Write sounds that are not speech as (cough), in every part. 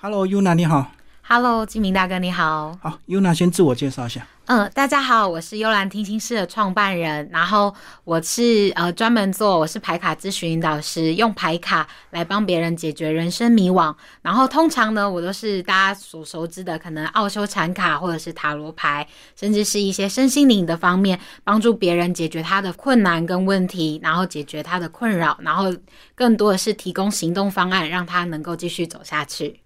Hello，Yuna，你好。Hello，金明大哥你好。好，Yuna 先自我介绍一下。嗯，大家好，我是幽兰听心室的创办人，然后我是呃专门做我是牌卡咨询导师，用牌卡来帮别人解决人生迷惘。然后通常呢，我都是大家所熟知的，可能奥修禅卡或者是塔罗牌，甚至是一些身心灵的方面，帮助别人解决他的困难跟问题，然后解决他的困扰，然后更多的是提供行动方案，让他能够继续走下去。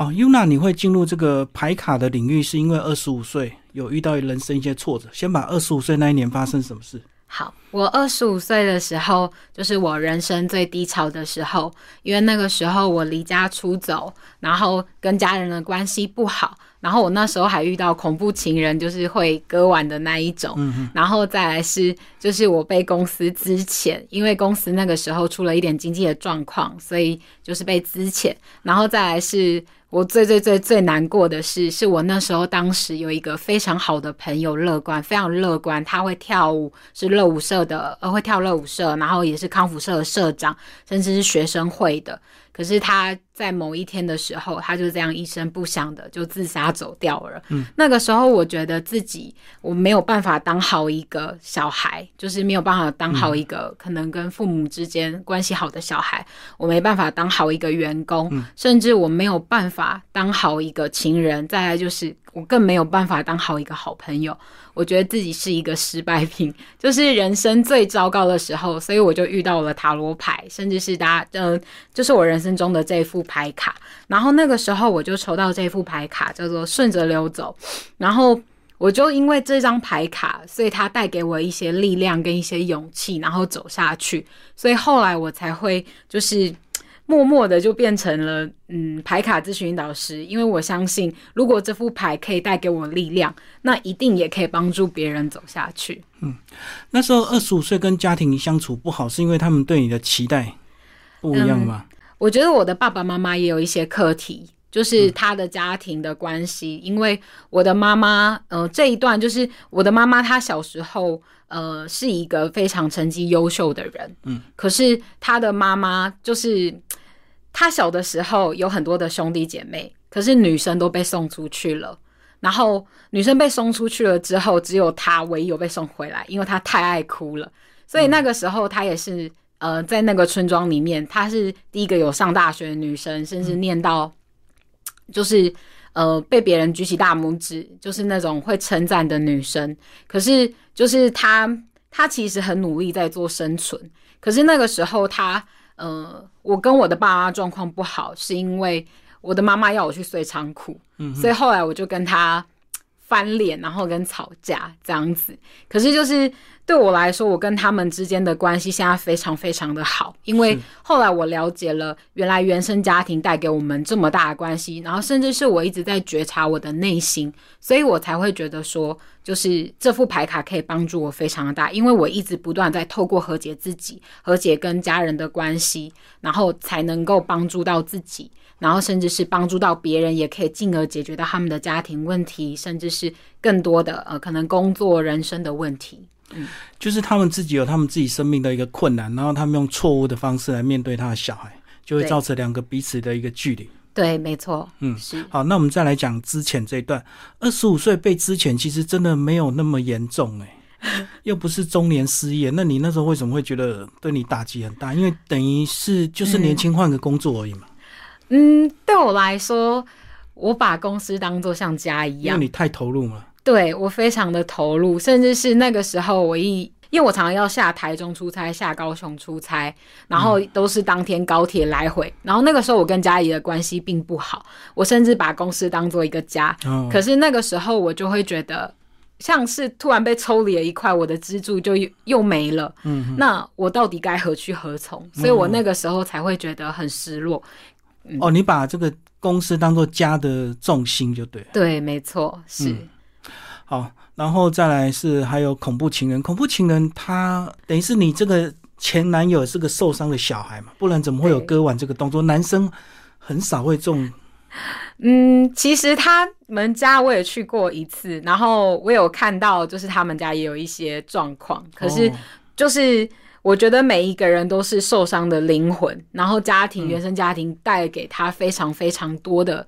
好，Yuna，你会进入这个牌卡的领域，是因为二十五岁有遇到人生一些挫折。先把二十五岁那一年发生什么事？好，我二十五岁的时候，就是我人生最低潮的时候，因为那个时候我离家出走，然后跟家人的关系不好，然后我那时候还遇到恐怖情人，就是会割腕的那一种，然后再来是就是我被公司资遣，因为公司那个时候出了一点经济的状况，所以就是被资遣，然后再来是。我最最最最难过的是，是我那时候当时有一个非常好的朋友，乐观，非常乐观，他会跳舞，是乐舞社的，呃，会跳乐舞社，然后也是康复社的社长，甚至是学生会的。可是他在某一天的时候，他就这样一声不响的就自杀走掉了。嗯，那个时候我觉得自己我没有办法当好一个小孩，就是没有办法当好一个可能跟父母之间关系好的小孩，我没办法当好一个员工，甚至我没有办法当好一个情人。再来就是我更没有办法当好一个好朋友。我觉得自己是一个失败品，(laughs) 就是人生最糟糕的时候，所以我就遇到了塔罗牌，甚至是大家，呃，就是我人生中的这副牌卡。然后那个时候我就抽到这副牌卡，叫做顺着流走。然后我就因为这张牌卡，所以它带给我一些力量跟一些勇气，然后走下去。所以后来我才会就是。默默的就变成了嗯牌卡咨询导师，因为我相信，如果这副牌可以带给我力量，那一定也可以帮助别人走下去。嗯，那时候二十五岁跟家庭相处不好，是因为他们对你的期待不一样吗？嗯、我觉得我的爸爸妈妈也有一些课题，就是他的家庭的关系，因为我的妈妈，呃，这一段就是我的妈妈，她小时候。呃，是一个非常成绩优秀的人，嗯，可是她的妈妈就是她小的时候有很多的兄弟姐妹，可是女生都被送出去了，然后女生被送出去了之后，只有她唯一有被送回来，因为她太爱哭了，所以那个时候她也是呃，在那个村庄里面，她是第一个有上大学的女生，甚至念到就是。呃，被别人举起大拇指，就是那种会称赞的女生。可是，就是她，她其实很努力在做生存。可是那个时候，她，呃，我跟我的爸妈状况不好，是因为我的妈妈要我去睡仓库，嗯，所以后来我就跟她翻脸，然后跟吵架这样子。可是就是对我来说，我跟他们之间的关系现在非常非常的好，因为后来我了解了原来原生家庭带给我们这么大的关系，然后甚至是我一直在觉察我的内心，所以我才会觉得说，就是这副牌卡可以帮助我非常的大，因为我一直不断在透过和解自己、和解跟家人的关系，然后才能够帮助到自己。然后甚至是帮助到别人，也可以进而解决到他们的家庭问题，甚至是更多的呃可能工作、人生的问题。嗯，就是他们自己有他们自己生命的一个困难，然后他们用错误的方式来面对他的小孩，就会造成两个彼此的一个距离。对，没错。嗯，是。好，那我们再来讲之前这一段，二十五岁被之前其实真的没有那么严重哎、(laughs) 又不是中年失业，那你那时候为什么会觉得对你打击很大？因为等于是就是年轻换个工作而已嘛。嗯，对我来说，我把公司当做像家一样，因为你太投入了。对我非常的投入，甚至是那个时候，我一因为我常常要下台中出差，下高雄出差，然后都是当天高铁来回。然后那个时候，我跟家里的关系并不好，我甚至把公司当做一个家。哦、可是那个时候，我就会觉得像是突然被抽离了一块，我的支柱就又又没了。嗯，那我到底该何去何从？所以我那个时候才会觉得很失落。嗯、哦，你把这个公司当做家的重心就对了。对，没错，是。嗯好，然后再来是还有恐怖情人，恐怖情人他等于是你这个前男友是个受伤的小孩嘛，不然怎么会有割腕这个动作？男生很少会中。嗯，其实他们家我也去过一次，然后我有看到，就是他们家也有一些状况，可是就是。我觉得每一个人都是受伤的灵魂，然后家庭原生家庭带给他非常非常多的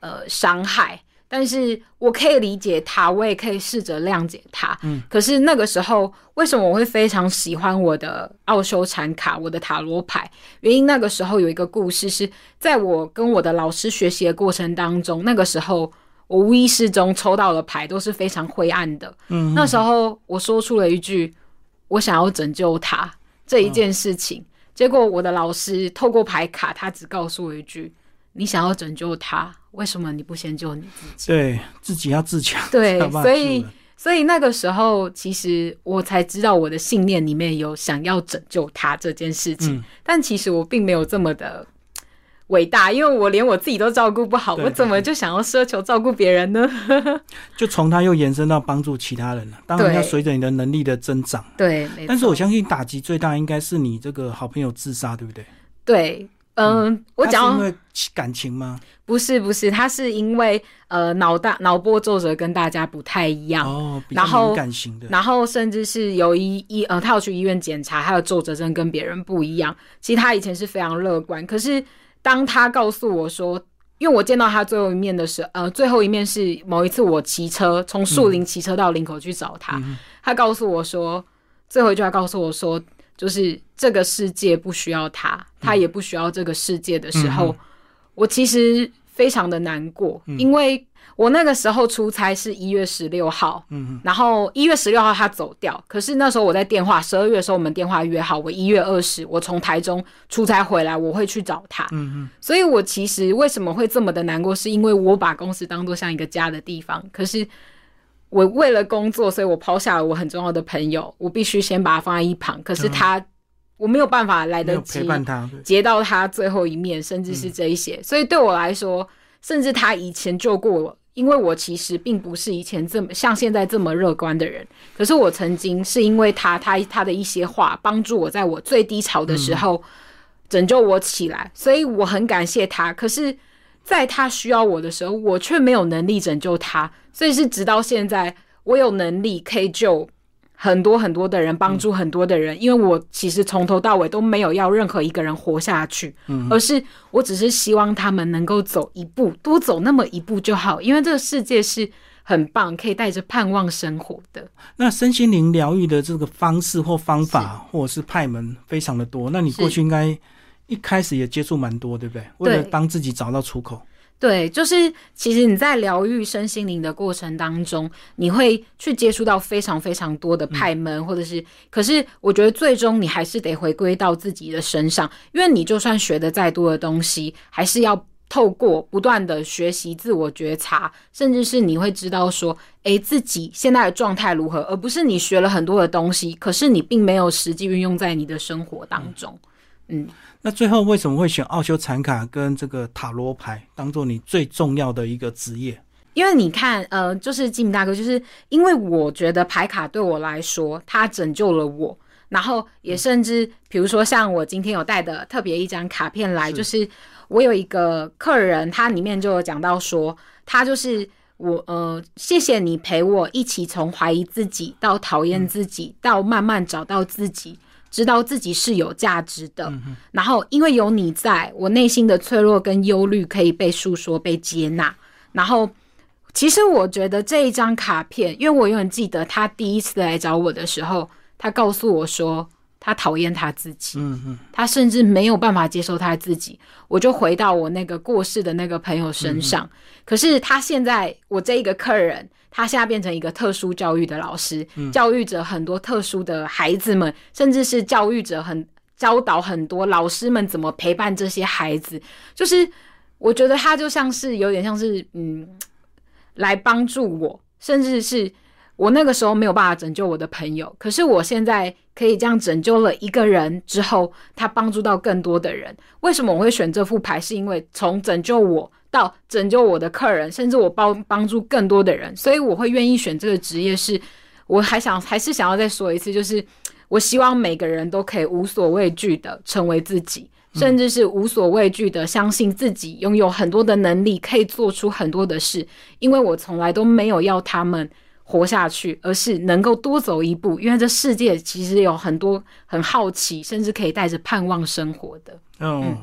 呃伤害。但是我可以理解他，我也可以试着谅解他。嗯，可是那个时候，为什么我会非常喜欢我的奥修禅卡，我的塔罗牌？原因那个时候有一个故事，是在我跟我的老师学习的过程当中，那个时候我无意识中抽到的牌都是非常灰暗的。嗯，那时候我说出了一句：“我想要拯救他这一件事情。”结果我的老师透过牌卡，他只告诉我一句：“你想要拯救他。”为什么你不先救你自己？对自己要自强。对，(laughs) 所以所以那个时候，其实我才知道我的信念里面有想要拯救他这件事情。但其实我并没有这么的伟大，因为我连我自己都照顾不好，我怎么就想要奢求照顾别人呢？(laughs) 就从他又延伸到帮助其他人了。当然要随着你的能力的增长。对，但是我相信打击最大应该是你这个好朋友自杀，对不对？对。嗯，我讲因为感情吗？不是，不是，他是因为呃脑大脑波皱褶跟大家不太一样哦，然后感型的，然后甚至是有一医呃，他要去医院检查，他的皱褶症跟别人不一样。其实他以前是非常乐观，可是当他告诉我说，因为我见到他最后一面的时候，呃，最后一面是某一次我骑车从树林骑车到林口去找他，他告诉我说，最后一句话告诉我说。就是这个世界不需要他，他也不需要这个世界的时候，我其实非常的难过，因为我那个时候出差是一月十六号，嗯，然后一月十六号他走掉，可是那时候我在电话，十二月的时候我们电话约好，我一月二十我从台中出差回来，我会去找他，嗯嗯，所以我其实为什么会这么的难过，是因为我把公司当做像一个家的地方，可是。我为了工作，所以我抛下了我很重要的朋友，我必须先把他放在一旁。可是他，我没有办法来得及接到他最后一面，甚至是这一些。所以对我来说，甚至他以前救过我，因为我其实并不是以前这么像现在这么乐观的人。可是我曾经是因为他，他他的一些话帮助我，在我最低潮的时候拯救我起来，所以我很感谢他。可是。在他需要我的时候，我却没有能力拯救他，所以是直到现在，我有能力可以救很多很多的人，帮助很多的人。因为我其实从头到尾都没有要任何一个人活下去，嗯而是我只是希望他们能够走一步，多走那么一步就好。因为这个世界是很棒，可以带着盼望生活的。那身心灵疗愈的这个方式或方法，或者是派门非常的多。那你过去应该。一开始也接触蛮多，对不对？为了帮自己找到出口。对，就是其实你在疗愈身心灵的过程当中，你会去接触到非常非常多的派门，或者是，可是我觉得最终你还是得回归到自己的身上，因为你就算学的再多的东西，还是要透过不断的学习、自我觉察，甚至是你会知道说，诶，自己现在的状态如何，而不是你学了很多的东西，可是你并没有实际运用在你的生活当中。嗯。那最后为什么会选奥修残卡跟这个塔罗牌当做你最重要的一个职业？因为你看，呃，就是吉米大哥，就是因为我觉得牌卡对我来说，它拯救了我，然后也甚至比如说像我今天有带的特别一张卡片来，就是我有一个客人，他里面就有讲到说，他就是我，呃，谢谢你陪我一起从怀疑自己到讨厌自己，到慢慢找到自己。知道自己是有价值的，然后因为有你在，我内心的脆弱跟忧虑可以被诉说、被接纳。然后，其实我觉得这一张卡片，因为我永远记得他第一次来找我的时候，他告诉我说。他讨厌他自己，嗯嗯，他甚至没有办法接受他自己。我就回到我那个过世的那个朋友身上，可是他现在，我这一个客人，他现在变成一个特殊教育的老师，教育着很多特殊的孩子们，甚至是教育者很教导很多老师们怎么陪伴这些孩子。就是我觉得他就像是有点像是嗯，来帮助我，甚至是。我那个时候没有办法拯救我的朋友，可是我现在可以这样拯救了一个人之后，他帮助到更多的人。为什么我会选这副牌？是因为从拯救我到拯救我的客人，甚至我帮帮助更多的人，所以我会愿意选这个职业。是我还想还是想要再说一次，就是我希望每个人都可以无所畏惧的成为自己，甚至是无所畏惧的相信自己拥有很多的能力，可以做出很多的事。因为我从来都没有要他们。活下去，而是能够多走一步，因为这世界其实有很多很好奇，甚至可以带着盼望生活的。嗯，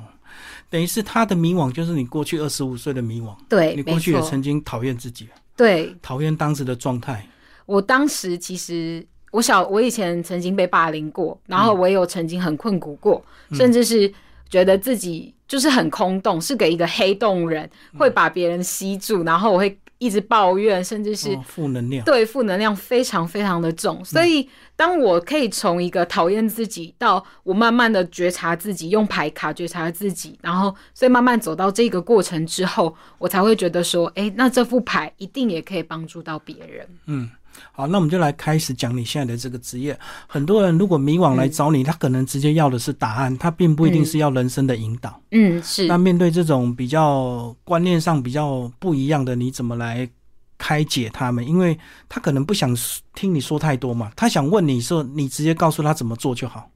等于是他的迷惘，就是你过去二十五岁的迷惘。对，你过去也曾经讨厌自己，对讨厌当时的状态。我当时其实我小我以前曾经被霸凌过，然后我也有曾经很困苦过，甚至是觉得自己就是很空洞，是给一个黑洞人，会把别人吸住，然后我会一直抱怨，甚至是哦负能量。对负能量非常非常的重，所以当我可以从一个讨厌自己到我慢慢的觉察自己，用牌卡觉察自己，然后所以慢慢走到这个过程之后，我才会觉得说，哎，那这副牌一定也可以帮助到别人。好，那我们就来开始讲你现在的这个职业。很多人如果迷惘来找你，他可能直接要的是答案，他并不一定是要人生的引导。嗯，是那面对这种比较观念上比较不一样的，你怎么来开解他们？因为他可能不想听你说太多嘛，他想问你说，你直接告诉他怎么做就好。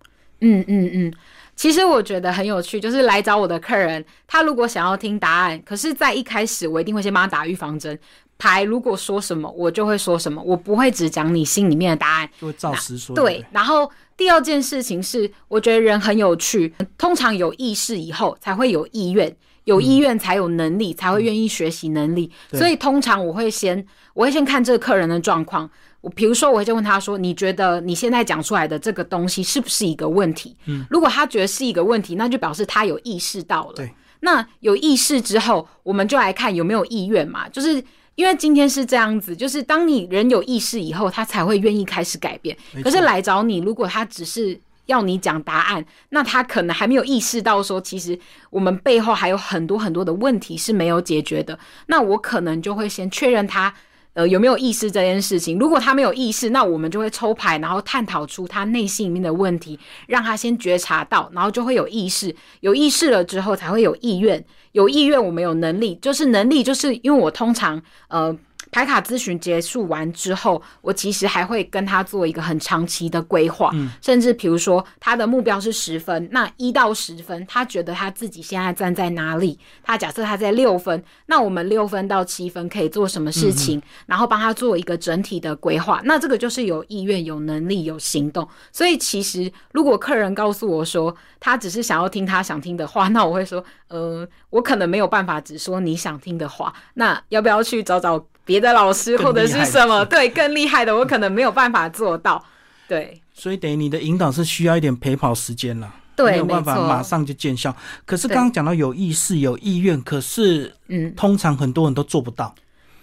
嗯嗯嗯，其实我觉得很有趣，就是来找我的客人，他如果想要听答案，可是，在一开始我一定会先帮他打预防针。牌如果说什么，我就会说什么，我不会只讲你心里面的答案。就会照实说。对，然后第二件事情是，我觉得人很有趣，通常有意识以后才会有意愿，有意愿才有能力，才会愿意学习能力。对所以通常我会先，我会先看这个客人的状况。我比如说，我会先问他说：“你觉得你现在讲出来的这个东西是不是一个问题？”嗯，如果他觉得是一个问题，那就表示他有意识到了。对，那有意识之后，我们就来看有没有意愿嘛，就是。因为今天是这样子，就是当你人有意识以后，他才会愿意开始改变。可是来找你，如果他只是要你讲答案，那他可能还没有意识到说，其实我们背后还有很多很多的问题是没有解决的。那我可能就会先确认他。呃，有没有意识这件事情？如果他没有意识，那我们就会抽牌，然后探讨出他内心里面的问题，让他先觉察到，然后就会有意识。有意识了之后，才会有意愿。有意愿，我们有能力，就是能力，就是因为我通常呃。牌卡咨询结束完之后，我其实还会跟他做一个很长期的规划，甚至比如说他的目标是十分，那一到十分，他觉得他自己现在站在哪里？他假设他在六分，那我们六分到七分可以做什么事情？然后帮他做一个整体的规划。那这个就是有意愿、有能力、有行动。所以其实如果客人告诉我说他只是想要听他想听的话，(laughs) 那我会说，呃，我可能没有办法只说你想听的话，那要不要去找找？别的老师或者是什么，对更厉害的，我可能没有办法做到。对所以等于你的引导是需要一点陪跑时间了，对，没有办法马上就见效。可是刚刚讲到有意识、有意愿，可是嗯，通常很多人都做不到。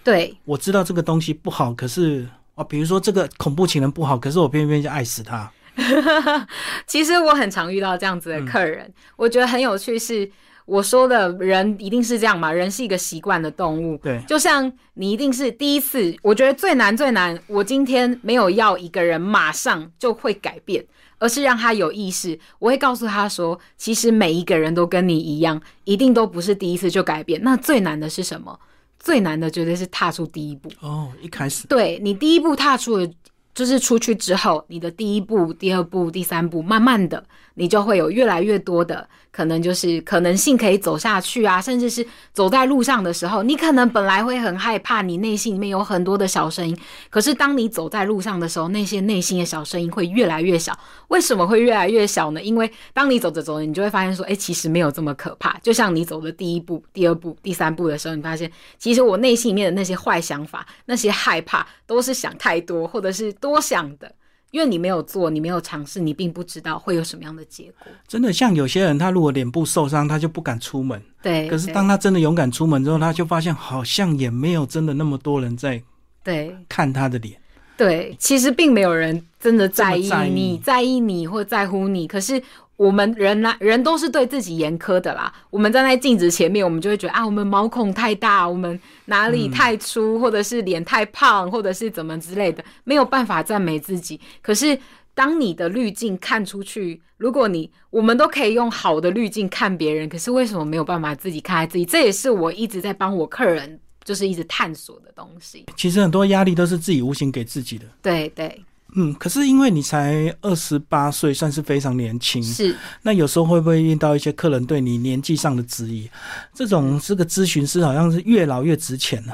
对我知道这个东西不好，可是啊，比如说这个恐怖情人不好，可是我偏偏就爱死他。(laughs) 其实我很常遇到这样子的客人，我觉得很有趣是。我说的人一定是这样嘛？人是一个习惯的动物，对就像你一定是第一次，我觉得最难最难。我今天没有要一个人马上就会改变，而是让他有意识。我会告诉他说，其实每一个人都跟你一样，一定都不是第一次就改变。那最难的是什么？最难的绝对是踏出第一步。哦，一开始对你第一步踏出了，就是出去之后，你的第一步、第二步、第三步，慢慢的，你就会有越来越多的可能，就是可能性可以走下去啊，甚至是走在路上的时候，你可能本来会很害怕，你内心里面有很多的小声音，可是当你走在路上的时候，那些内心的小声音会越来越小。为什么会越来越小呢？因为当你走着走着，你就会发现说，哎、其实没有这么可怕。就像你走的第一步、第二步、第三步的时候，你发现其实我内心里面的那些坏想法、那些害怕，都是想太多，或者是多想的。因为你没有做，你没有尝试，你并不知道会有什么样的结果。真的像有些人，他如果脸部受伤，他就不敢出门。对，可是对当他真的勇敢出门之后，他就发现好像也没有真的那么多人在对看他的脸。对，其实并没有人真的在意你，在意你或在乎你。可是我们人呢、人都是对自己严苛的啦。我们站在镜子前面，我们就会觉得啊，我们毛孔太大，我们哪里太粗，或者是脸太胖，或者是怎么之类的，没有办法赞美自己。可是当你的滤镜看出去，如果你我们都可以用好的滤镜看别人，可是为什么没有办法自己看待自己？这也是我一直在帮我客人，就是一直探索的东西。其实很多压力都是自己无形给自己的。对对，嗯，可是因为你才二十八岁，算是非常年轻。是。那有时候会不会遇到一些客人对你年纪上的质疑？这种这个咨询师好像是越老越值钱呢、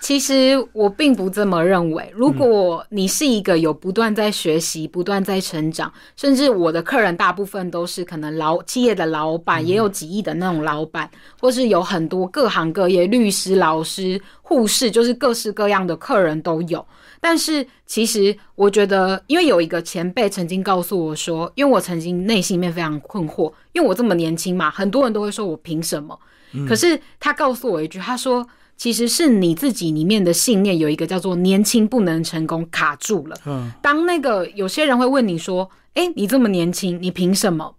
其实我并不这么认为。如果你是一个有不断在学习、不断在成长，甚至我的客人大部分都是可能老企业的老板，也有几亿的那种老板，或是有很多各行各业律师、老师、护士，就是各式各样的客人都有。但是其实我觉得，因为有一个前辈曾经告诉我说，因为我曾经内心里面非常困惑，因为我这么年轻嘛，很多人都会说我凭什么？可是他告诉我一句，他说。其实是你自己里面的信念有一个叫做“年轻不能成功”卡住了。嗯，当那个有些人会问你说：“哎，你这么年轻，你凭什么？”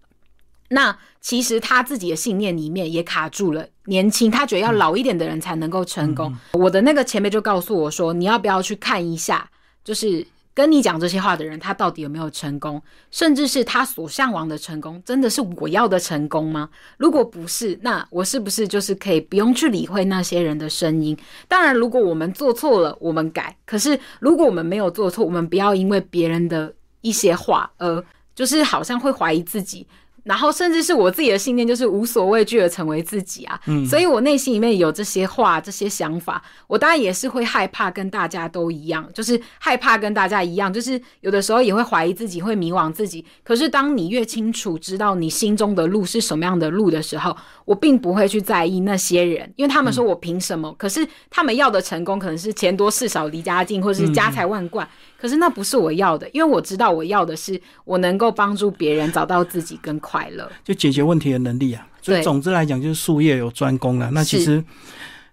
那其实他自己的信念里面也卡住了。年轻，他觉得要老一点的人才能够成功。我的那个前辈就告诉我说：“你要不要去看一下？”就是。跟你讲这些话的人，他到底有没有成功？甚至是他所向往的成功，真的是我要的成功吗？如果不是，那我是不是就是可以不用去理会那些人的声音？当然，如果我们做错了，我们改。可是，如果我们没有做错，我们不要因为别人的一些话，而就是好像会怀疑自己。然后，甚至是我自己的信念，就是无所畏惧的成为自己啊。嗯，所以我内心里面有这些话、这些想法，我当然也是会害怕跟大家都一样，就是害怕跟大家一样，就是有的时候也会怀疑自己，会迷惘自己。可是，当你越清楚知道你心中的路是什么样的路的时候，我并不会去在意那些人，因为他们说我凭什么？可是他们要的成功，可能是钱多事少、离家近，或者是家财万贯。可是那不是我要的，因为我知道我要的是我能够帮助别人找到自己跟快乐，就解决问题的能力啊。所以总之来讲，就是术业有专攻了。那其实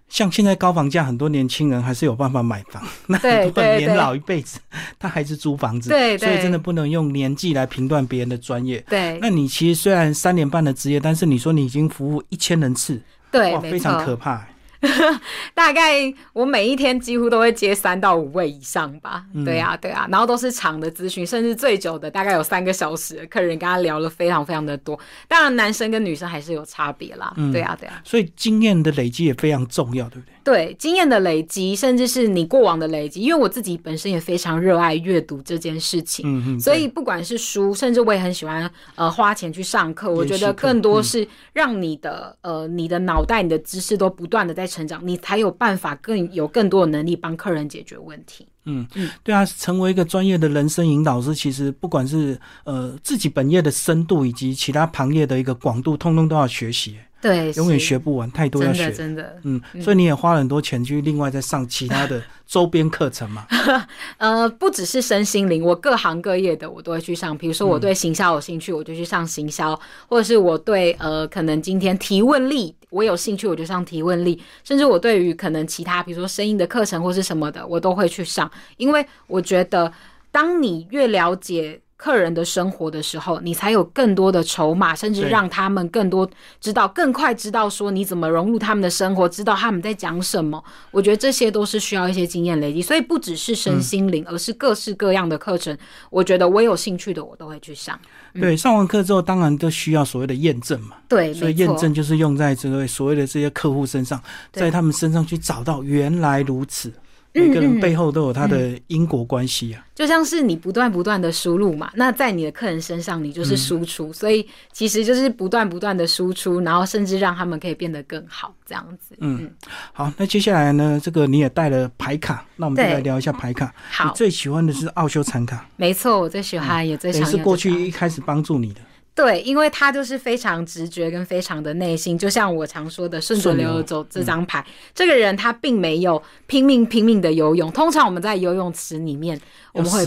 像现在高房价，很多年轻人还是有办法买房。(laughs) 那很多年老一辈子，(laughs) 他还是租房子。对，所以真的不能用年纪来评断别人的专业。对，那你其实虽然三年半的职业，但是你说你已经服务一千人次，对，非常可怕。(laughs) 大概我每一天几乎都会接三到五位以上吧，对啊，对啊，然后都是长的咨询，甚至最久的大概有三个小时，客人跟他聊了非常非常的多。当然，男生跟女生还是有差别啦，对啊，对啊。所以经验的累积也非常重要，对不对？对，经验的累积，甚至是你过往的累积，因为我自己本身也非常热爱阅读这件事情，嗯嗯，所以不管是书，甚至我也很喜欢呃花钱去上课，我觉得更多是让你的呃你的脑袋、你的知识都不断的在成长，你才有办法更有更多的能力帮客人解决问题。嗯嗯，对啊，成为一个专业的人生引导师，其实不管是呃自己本业的深度，以及其他行业的一个广度，通通都要学习。对，永远学不完，太多要学，真的，嗯，所以你也花了很多钱去另外再上其他的 (laughs) 周边课程嘛？(laughs) 呃，不只是身心灵，我各行各业的我都会去上。比如说我对行销有兴趣，我就去上行销；或者是我对呃，可能今天提问力我有兴趣，我就上提问力。甚至我对于可能其他，比如说声音的课程或是什么的，我都会去上，因为我觉得当你越了解。客人的生活的时候，你才有更多的筹码，甚至让他们更多知道、更快知道说你怎么融入他们的生活，知道他们在讲什么。我觉得这些都是需要一些经验累积，所以不只是身心灵，而是各式各样的课程。我觉得我有兴趣的，我都会去上。对，上完课之后，当然都需要所谓的验证嘛。对，所以验证就是用在这个所谓的这些客户身上，在他们身上去找到原来如此。每个人背后都有他的因果关系啊，就像是你不断不断的输入嘛，那在你的客人身上，你就是输出，所以其实就是不断不断的输出，然后甚至让他们可以变得更好，这样子。嗯，好，那接下来呢，这个你也带了牌卡，那我们就来聊一下牌卡。好，最喜欢的是奥修残卡，没错，我最喜欢也最想是过去一开始帮助你的。对，因为他就是非常直觉跟非常的内心，就像我常说的“顺着流走”这张牌。这个人他并没有拼命拼命的游泳。通常我们在游泳池里面，我们会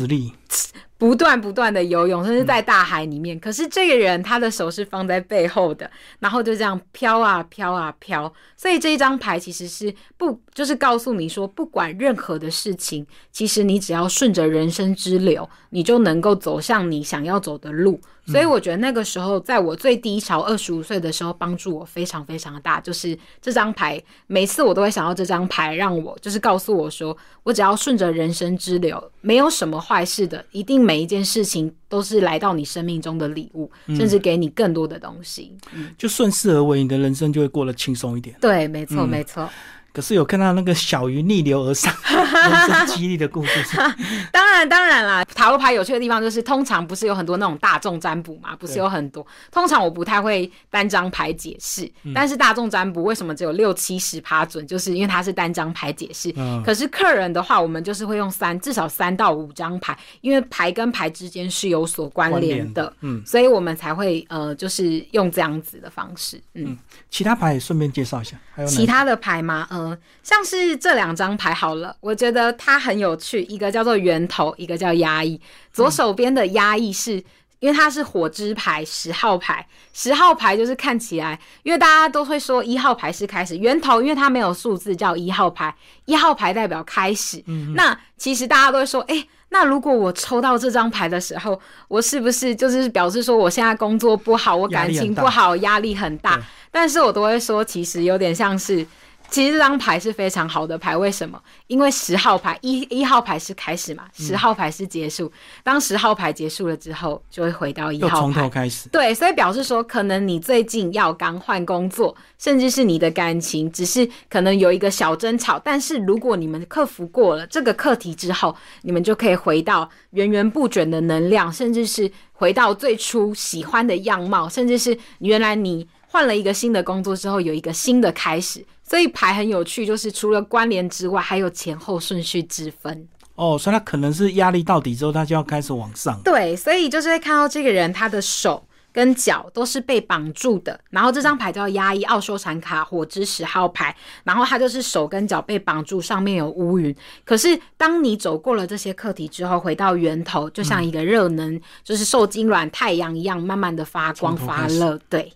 (laughs) 不断不断的游泳，甚至在大海里面。可是这个人他的手是放在背后的，然后就这样飘啊飘啊飘。所以这一张牌其实是不就是告诉你说，不管任何的事情，其实你只要顺着人生之流，你就能够走向你想要走的路。所以我觉得那个时候，在我最低潮二十五岁的时候，帮助我非常非常的大。就是这张牌，每次我都会想到这张牌，让我就是告诉我说，我只要顺着人生之流，没有什么坏事的，一定每一件事情都是来到你生命中的礼物，甚至给你更多的东西。嗯就顺势而为，你的人生就会过得轻松一点。对，没错，没错。可是有看到那个小鱼逆流而上，(laughs) 人生激励的故事。(laughs) 当然，当然啦，塔罗牌有趣的地方就是，通常不是有很多那种大众占卜嘛？不是有很多。通常我不太会单张牌解释，但是大众占卜为什么只有六七十趴准？就是因为它是单张牌解释。可是客人的话，我们就是会用三至少三到五张牌，因为牌跟牌之间是有所关联的。嗯，所以我们才会呃，就是用这样子的方式。嗯，其他牌也顺便介绍一下，还有其他的牌吗？嗯，像是这两张牌好了，我觉得它很有趣，一个叫做源头，一个叫压抑。左手边的压抑是。因为它是火之牌十号牌，十号牌就是看起来，因为大家都会说一号牌是开始源头，因为它没有数字叫一号牌，一号牌代表开始。那其实大家都会说，哎，那如果我抽到这张牌的时候，我是不是就是表示说我现在工作不好，我感情不好，压力很大？但是我都会说，其实有点像是。其实这张牌是非常好的牌，为什么？因为十号牌一一号牌是开始嘛，十号牌是结束。当十号牌结束了之后，就会回到一号牌，从头开始。对，所以表示说，可能你最近要刚换工作，甚至是你的感情，只是可能有一个小争吵。但是如果你们克服过了这个课题之后，你们就可以回到源源不绝的能量，甚至是回到最初喜欢的样貌，甚至是原来你换了一个新的工作之后，有一个新的开始。所以牌很有趣，就是除了关联之外，还有前后顺序之分。哦，所以他可能是压力到底之后，他就要开始往上。对，所以就是会看到这个人他的手跟脚都是被绑住的。然后这张牌叫压抑奥修禅卡火之十号牌，然后他就是手跟脚被绑住，上面有乌云。可是当你走过了这些课题之后，回到源头，就像一个热能，就是受精卵太阳一样，慢慢的发光发热。对。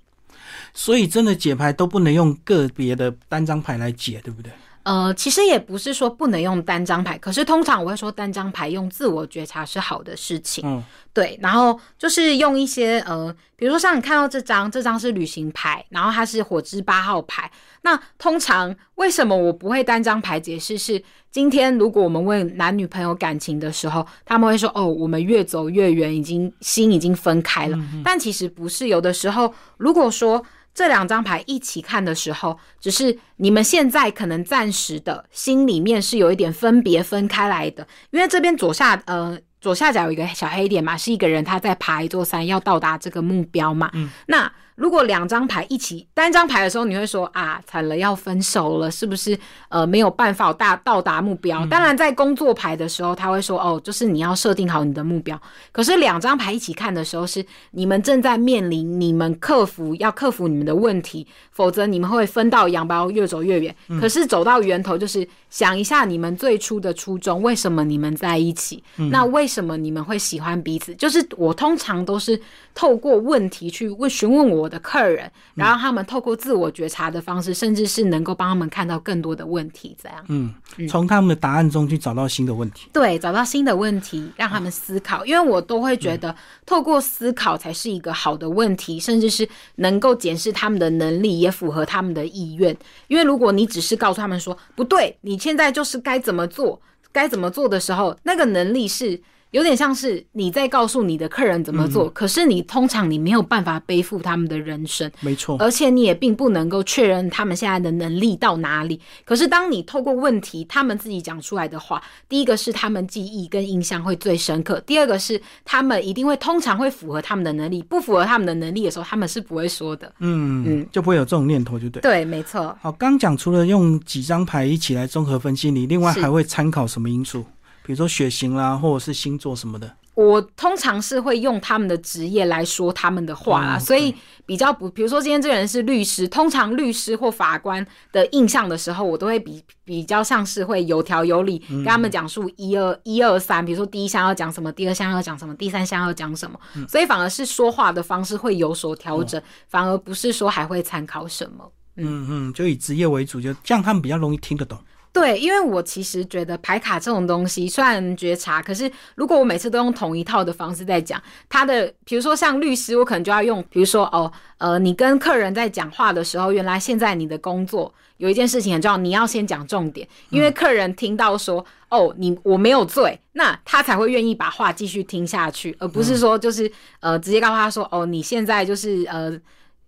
所以，真的解牌都不能用个别的单张牌来解，对不对？呃，其实也不是说不能用单张牌，可是通常我会说单张牌用自我觉察是好的事情。嗯，对。然后就是用一些呃，比如说像你看到这张，这张是旅行牌，然后它是火之八号牌。那通常为什么我不会单张牌解释？是今天如果我们问男女朋友感情的时候，他们会说哦，我们越走越远，已经心已经分开了。但其实不是，有的时候如果说。这两张牌一起看的时候，只是你们现在可能暂时的心里面是有一点分别分开来的，因为这边左下呃左下角有一个小黑点嘛，是一个人他在爬一座山要到达这个目标嘛，嗯，那。如果两张牌一起单张牌的时候，你会说啊，惨了，要分手了，是不是？呃，没有办法大到达目标。当然，在工作牌的时候，他会说哦，就是你要设定好你的目标。可是两张牌一起看的时候，是你们正在面临你们克服要克服你们的问题，否则你们会分道扬镳，越走越远。可是走到源头，就是想一下你们最初的初衷，为什么你们在一起？那为什么你们会喜欢彼此？就是我通常都是透过问题去问询问我。我的客人，然后他们透过自我觉察的方式，甚至是能够帮他们看到更多的问题，这样。嗯，从他们的答案中去找到新的问题。对，找到新的问题，让他们思考。因为我都会觉得，透过思考才是一个好的问题，甚至是能够检视他们的能力，也符合他们的意愿。因为如果你只是告诉他们说不对，你现在就是该怎么做，该怎么做的时候，那个能力是。有点像是你在告诉你的客人怎么做，可是你通常你没有办法背负他们的人生，没错，而且你也并不能够确认他们现在的能力到哪里。可是当你透过问题，他们自己讲出来的话，第一个是他们记忆跟印象会最深刻，第二个是他们一定会通常会符合他们的能力，不符合他们的能力的时候，他们是不会说的。嗯嗯，就不会有这种念头，就对。对，没错。好，刚讲除了用几张牌一起来综合分析，你另外还会参考什么因素？比如说血型啦，或者是星座什么的，我通常是会用他们的职业来说他们的话啦，所以比较不，比如说今天这个人是律师，通常律师或法官的印象的时候，我都会比比较像是会有条有理跟他们讲述一二一二三，比如说第一项要讲什么，第二项要讲什么，第三项要讲什么，所以反而是说话的方式会有所调整，反而不是说还会参考什么。嗯嗯，就以职业为主，就这样他们比较容易听得懂。对，因为我其实觉得排卡这种东西虽然觉察，可是如果我每次都用同一套的方式在讲他的，比如说像律师，我可能就要用，比如说哦，呃，你跟客人在讲话的时候，原来现在你的工作有一件事情很重要，你要先讲重点，因为客人听到说哦，你我没有罪，那他才会愿意把话继续听下去，而不是说就是呃直接告诉他说哦，你现在就是呃。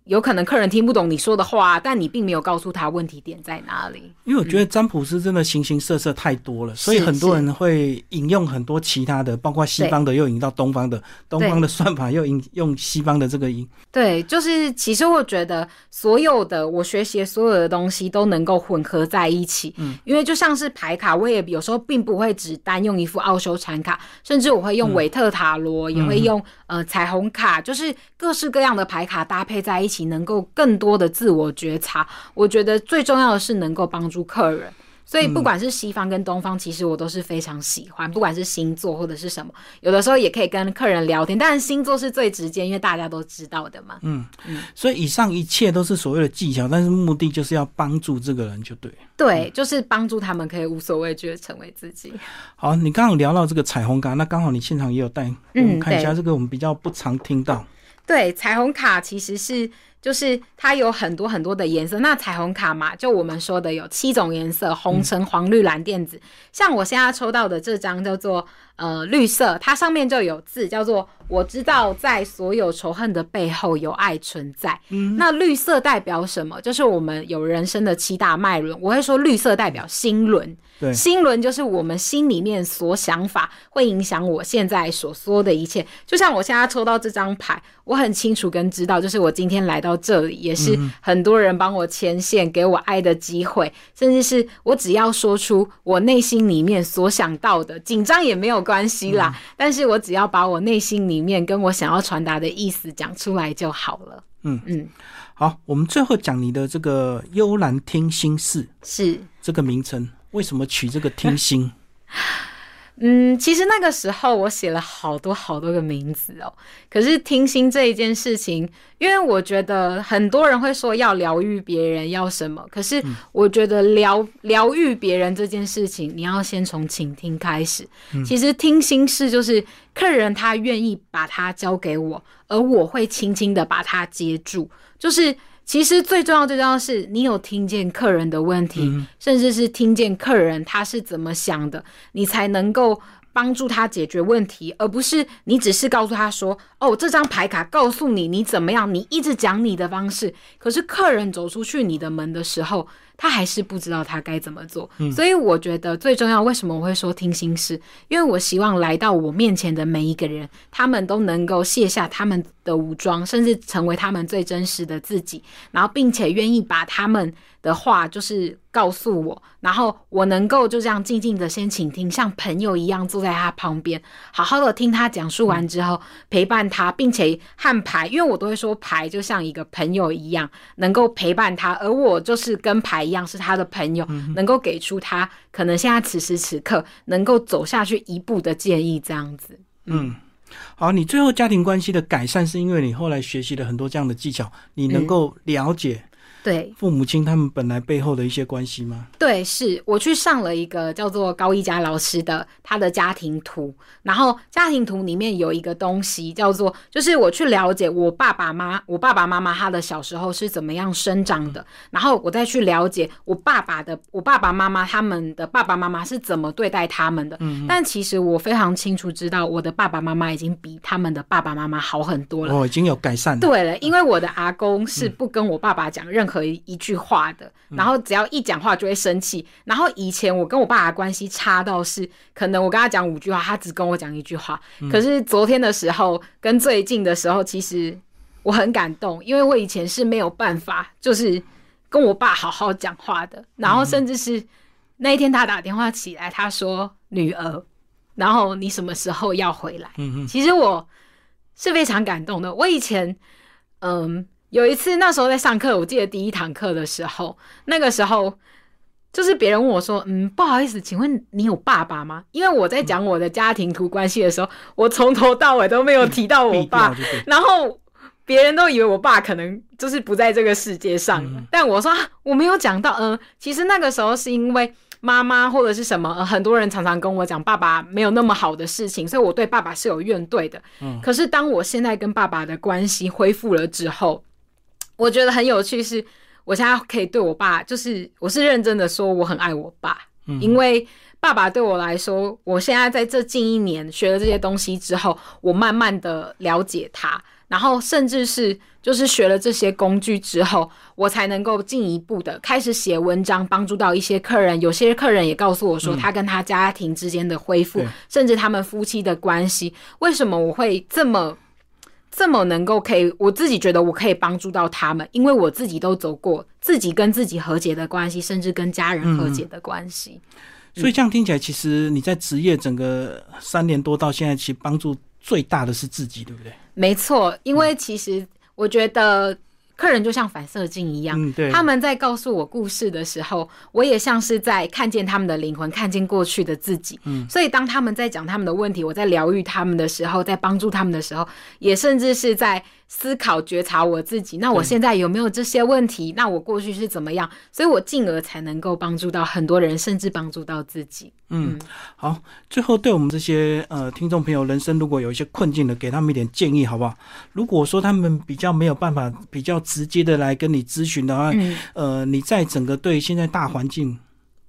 有可能客人听不懂你说的话，但你并没有告诉他问题点在哪里。因为我觉得占卜师真的形形色色太多了，所以很多人会引用很多其他的，包括西方的又引到东方的，东方的算法又引用西方的这个引。对，就是其实我觉得所有的我学习所有的东西都能够混合在一起。嗯，因为就像是牌卡，我也有时候并不会只单用一副奥修禅卡，甚至我会用韦特塔罗，也会用呃彩虹卡，就是各式各样的牌卡搭配在一起。能够更多的自我觉察，我觉得最重要的是能够帮助客人。所以不管是西方跟东方，其实我都是非常喜欢。不管是星座或者是什么，有的时候也可以跟客人聊天。但是星座是最直接，因为大家都知道的嘛。嗯嗯。所以以上一切都是所谓的技巧，但是目的就是要帮助这个人，就对。对，就是帮助他们可以无所畏惧的成为自己。好，你刚刚聊到这个彩虹卡，那刚好你现场也有带，我们看一下这个，我们比较不常听到。对，彩虹卡其实是。就是它有很多很多的颜色，那彩虹卡嘛，就我们说的有七种颜色：红、橙、黄、绿、蓝、靛、紫。像我现在抽到的这张叫做呃绿色，它上面就有字叫做“我知道在所有仇恨的背后有爱存在”。嗯，那绿色代表什么？就是我们有人生的七大脉轮，我会说绿色代表心轮。对，心轮就是我们心里面所想法会影响我现在所说的一切。就像我现在抽到这张牌，我很清楚跟知道，就是我今天来到。这里也是很多人帮我牵线，给我爱的机会，甚至是我只要说出我内心里面所想到的，紧张也没有关系啦。但是我只要把我内心里面跟我想要传达的意思讲出来就好了。嗯嗯，好，我们最后讲你的这个幽兰听心事是这个名称，为什么取这个听心？(laughs) 嗯，其实那个时候我写了好多好多个名字哦。可是听心这一件事情，因为我觉得很多人会说要疗愈别人要什么，可是我觉得疗疗愈别人这件事情，你要先从倾听开始。其实听心事就是客人他愿意把它交给我，而我会轻轻的把它接住，就是。其实最重要、最重要的是，你有听见客人的问题，甚至是听见客人他是怎么想的，你才能够帮助他解决问题，而不是你只是告诉他说：“哦，这张牌卡告诉你你怎么样。”你一直讲你的方式，可是客人走出去你的门的时候。他还是不知道他该怎么做，所以我觉得最重要。为什么我会说听心事？因为我希望来到我面前的每一个人，他们都能够卸下他们的武装，甚至成为他们最真实的自己，然后并且愿意把他们。的话就是告诉我，然后我能够就这样静静的先倾听，像朋友一样坐在他旁边，好好的听他讲述完之后，陪伴他，并且和牌，因为我都会说牌就像一个朋友一样，能够陪伴他，而我就是跟牌一样是他的朋友，能够给出他可能现在此时此刻能够走下去一步的建议，这样子。嗯，好，你最后家庭关系的改善是因为你后来学习了很多这样的技巧，你能够了解。对父母亲他们本来背后的一些关系吗？对，是我去上了一个叫做高一佳老师的他的家庭图，然后家庭图里面有一个东西叫做，就是我去了解我爸爸妈我爸爸妈妈他的小时候是怎么样生长的，然后我再去了解我爸爸的我爸爸妈妈他们的爸爸妈妈是怎么对待他们的。嗯，但其实我非常清楚知道我的爸爸妈妈已经比他们的爸爸妈妈好很多了，哦，已经有改善。对了，因为我的阿公是不跟我爸爸讲任何。和一句话的，然后只要一讲话就会生气。然后以前我跟我爸的关系差到是，可能我跟他讲五句话，他只跟我讲一句话。可是昨天的时候跟最近的时候，其实我很感动，因为我以前是没有办法，就是跟我爸好好讲话的。然后甚至是那一天他打电话起来，他说：“女儿，然后你什么时候要回来？”嗯嗯，其实我是非常感动的。我以前，嗯。有一次，那时候在上课，我记得第一堂课的时候，那个时候就是别人问我说：“嗯，不好意思，请问你有爸爸吗？”因为我在讲我的家庭图关系的时候，我从头到尾都没有提到我爸，(laughs) 然后别人都以为我爸可能就是不在这个世界上。但我说我没有讲到，嗯，其实那个时候是因为妈妈或者是什么，很多人常常跟我讲爸爸没有那么好的事情，所以我对爸爸是有怨怼的。嗯，可是当我现在跟爸爸的关系恢复了之后，我觉得很有趣，是我现在可以对我爸，就是我是认真的说，我很爱我爸，因为爸爸对我来说，我现在在这近一年学了这些东西之后，我慢慢的了解他，然后甚至是就是学了这些工具之后，我才能够进一步的开始写文章，帮助到一些客人。有些客人也告诉我说，他跟他家庭之间的恢复，甚至他们夫妻的关系，为什么我会这么这么能够可以？我自己觉得我可以帮助到他们，因为我自己都走过自己跟自己和解的关系，甚至跟家人和解的关系。所以这样听起来，其实你在职业整个三年多到现在，其实帮助最大的是自己，对不对？没错，因为其实我觉得客人就像反射镜一样，嗯，对。他们在告诉我故事的时候，我也像是在看见他们的灵魂，看见过去的自己。嗯，所以当他们在讲他们的问题，我在疗愈他们的时候，在帮助他们的时候，也甚至是在。思考觉察我自己，那我现在有没有这些问题？那我过去是怎么样？所以我进而才能够帮助到很多人，甚至帮助到自己。嗯，好，最后对我们这些呃听众朋友，人生如果有一些困境的，给他们一点建议，好不好？如果说他们比较没有办法比较直接的来跟你咨询的话，呃，你在整个对现在大环境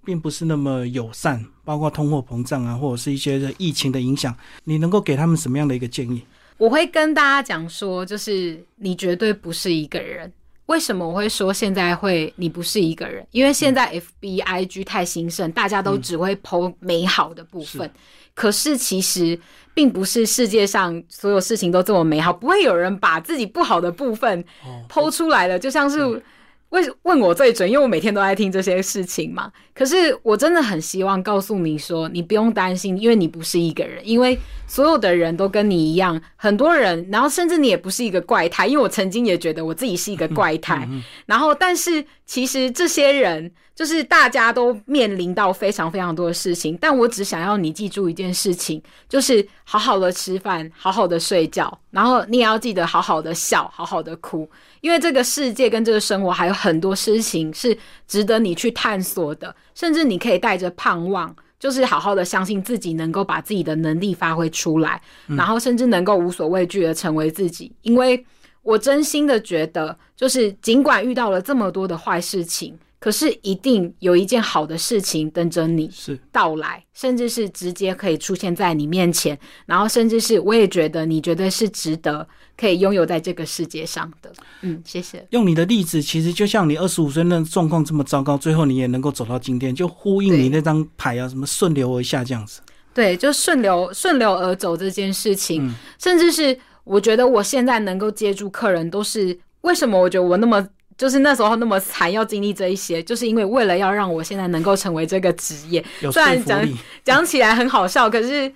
并不是那么友善，包括通货膨胀啊，或者是一些疫情的影响，你能够给他们什么样的一个建议？我会跟大家讲说，就是你绝对不是一个人。为什么我会说现在会你不是一个人？因为现在 F B I G 太兴盛，大家都只会剖美好的部分。可是其实并不是世界上所有事情都这么美好，不会有人把自己不好的部分剖出来的。就像是。问问我最准，因为我每天都在听这些事情嘛。可是我真的很希望告诉你说，你不用担心，因为你不是一个人，因为所有的人都跟你一样，很多人，然后甚至你也不是一个怪胎，因为我曾经也觉得我自己是一个怪胎。然后，但是其实这些人就是大家都面临到非常非常多的事情，但我只想要你记住一件事情，就是好好的吃饭，好好的睡觉，然后你也要记得好好的笑，好好的哭。因为这个世界跟这个生活还有很多事情是值得你去探索的，甚至你可以带着盼望，就是好好的相信自己能够把自己的能力发挥出来，然后甚至能够无所畏惧的成为自己。因为我真心的觉得，就是尽管遇到了这么多的坏事情。可是一定有一件好的事情等着你是到来，甚至是直接可以出现在你面前，然后甚至是我也觉得你绝对是值得可以拥有在这个世界上的。嗯，谢谢。用你的例子，其实就像你二十五岁那状况这么糟糕，最后你也能够走到今天，就呼应你那张牌啊，什么顺流而下这样子。对，就顺流顺流而走这件事情，甚至是我觉得我现在能够接住客人，都是为什么？我觉得我那么。就是那时候那么惨，要经历这一些，就是因为为了要让我现在能够成为这个职业。虽然讲讲起来很好笑，可是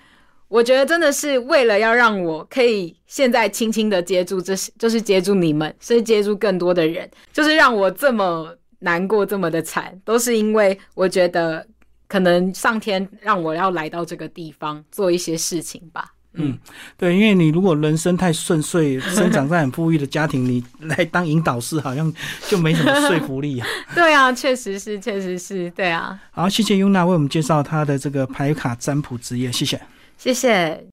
我觉得真的是为了要让我可以现在轻轻的接住这些，就是接住你们，是接住更多的人，就是让我这么难过，这么的惨，都是因为我觉得可能上天让我要来到这个地方做一些事情吧。嗯，对，因为你如果人生太顺遂，(laughs) 生长在很富裕的家庭，你来当引导师好像就没什么说服力啊。(laughs) 对啊，确实是，确实是，对啊。好，谢谢尤娜为我们介绍她的这个牌卡占卜职业，谢谢，谢谢。